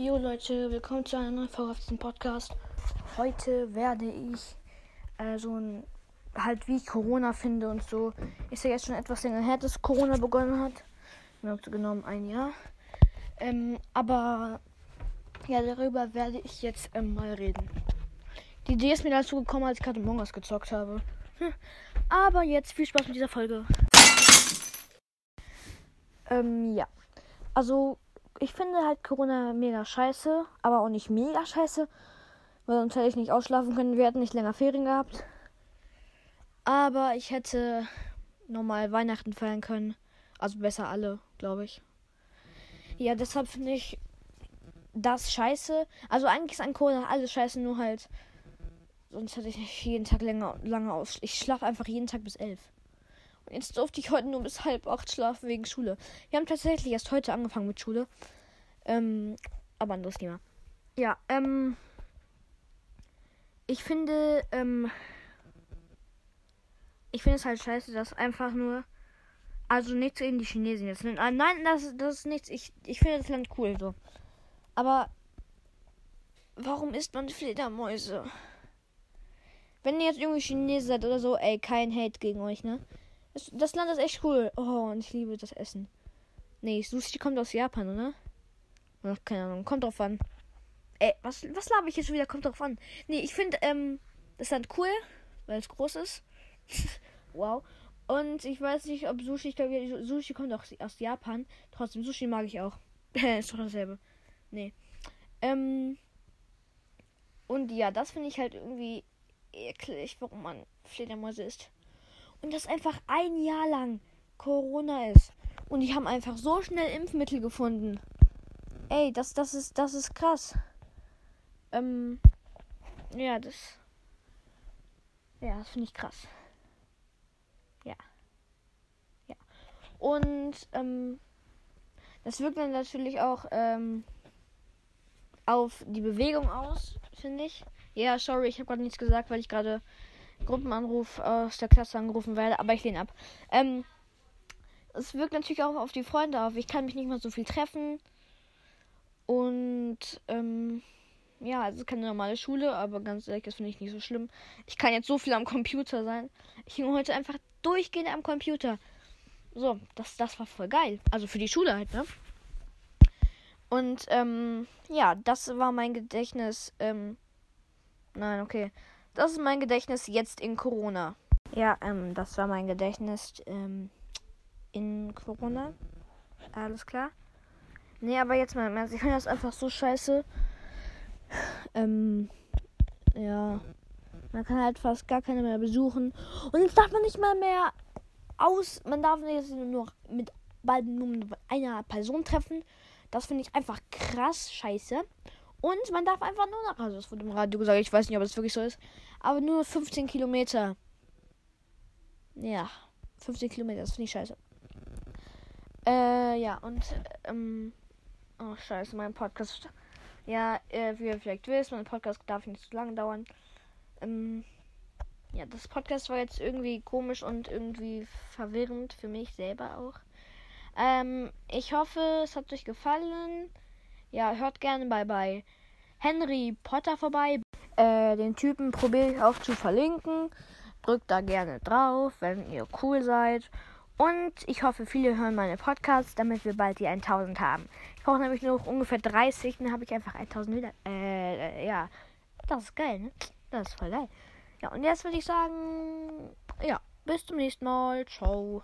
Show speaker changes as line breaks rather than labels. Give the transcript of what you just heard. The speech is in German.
Jo Leute, willkommen zu einer neuen Folge auf diesem Podcast. Heute werde ich äh, so ein halt wie ich Corona finde und so. Ist ja jetzt schon etwas länger her, dass Corona begonnen hat. Genau genommen ein Jahr. Ähm, aber ja, darüber werde ich jetzt ähm, mal reden. Die Idee ist mir dazu gekommen, als ich gerade Among Us gezockt habe. Hm. Aber jetzt viel Spaß mit dieser Folge. Ähm, ja. Also ich finde halt Corona mega scheiße, aber auch nicht mega scheiße, weil sonst hätte ich nicht ausschlafen können. Wir hätten nicht länger Ferien gehabt. Aber ich hätte normal Weihnachten feiern können. Also besser alle, glaube ich. Ja, deshalb finde ich das scheiße. Also eigentlich ist an Corona alles scheiße, nur halt. Sonst hätte ich nicht jeden Tag länger, lange aus. Ich schlafe einfach jeden Tag bis elf. Und jetzt durfte ich heute nur bis halb acht schlafen wegen Schule. Wir haben tatsächlich erst heute angefangen mit Schule. Ähm, aber anderes Thema. Ja, ähm. Ich finde, ähm. Ich finde es halt scheiße, dass einfach nur. Also nichts gegen die Chinesen jetzt. Nein, das, das ist nichts. Ich, ich finde das Land cool so. Aber warum isst man Fledermäuse? Wenn ihr jetzt irgendwie Chinesen seid oder so, ey, kein Hate gegen euch, ne? Das, das Land ist echt cool. Oh, und ich liebe das Essen. Nee, Sushi kommt aus Japan, oder? Ach, keine Ahnung, kommt drauf an. Ey, was, was laber ich jetzt schon wieder? Kommt drauf an. Nee, ich finde, ähm, das Land cool, weil es groß ist. wow. Und ich weiß nicht, ob Sushi, ich glaube, Sushi kommt auch aus Japan. Trotzdem, Sushi mag ich auch. ist doch dasselbe. Nee. Ähm. Und ja, das finde ich halt irgendwie eklig, warum man Fledermäuse isst. Und das einfach ein Jahr lang Corona ist. Und die haben einfach so schnell Impfmittel gefunden. Ey, das, das ist, das ist krass. Ähm, ja, das. Ja, das finde ich krass. Ja. Ja. Und, ähm, das wirkt dann natürlich auch, ähm, auf die Bewegung aus, finde ich. Ja, sorry, ich habe gerade nichts gesagt, weil ich gerade Gruppenanruf aus der Klasse angerufen werde, aber ich lehne ab. Ähm, es wirkt natürlich auch auf die Freunde auf. Ich kann mich nicht mehr so viel treffen. Und ähm, ja, also keine normale Schule, aber ganz ehrlich, das finde ich nicht so schlimm. Ich kann jetzt so viel am Computer sein. Ich bin heute einfach durchgehend am Computer. So, das, das war voll geil. Also für die Schule halt, ne? Und ähm, ja, das war mein Gedächtnis. Ähm, nein, okay. Das ist mein Gedächtnis jetzt in Corona. Ja, ähm, das war mein Gedächtnis ähm, in Corona. Alles klar. Nee, aber jetzt mal. Ich finde das einfach so scheiße. Ähm, ja. Man kann halt fast gar keine mehr besuchen. Und jetzt darf man nicht mal mehr aus. Man darf jetzt nur noch mit bald nur mit einer Person treffen. Das finde ich einfach krass scheiße. Und man darf einfach nur noch, also das wurde im Radio gesagt, ich weiß nicht, ob das wirklich so ist, aber nur 15 Kilometer. Ja, 15 Kilometer, das finde ich scheiße. Äh, ja, und, ähm, Oh, scheiße, mein Podcast. Ja, äh, wie ihr vielleicht wisst, mein Podcast darf nicht zu lange dauern. Ähm, ja, das Podcast war jetzt irgendwie komisch und irgendwie verwirrend für mich selber auch. Ähm, ich hoffe, es hat euch gefallen. Ja, hört gerne bei, bei Henry Potter vorbei. Äh, den Typen probiere ich auch zu verlinken. Drückt da gerne drauf, wenn ihr cool seid. Und ich hoffe, viele hören meine Podcasts, damit wir bald die 1000 haben. Ich brauche nämlich nur noch ungefähr 30, dann habe ich einfach 1000 wieder. Äh, ja. Das ist geil, ne? Das ist voll geil. Ja, und jetzt würde ich sagen, ja, bis zum nächsten Mal. Ciao.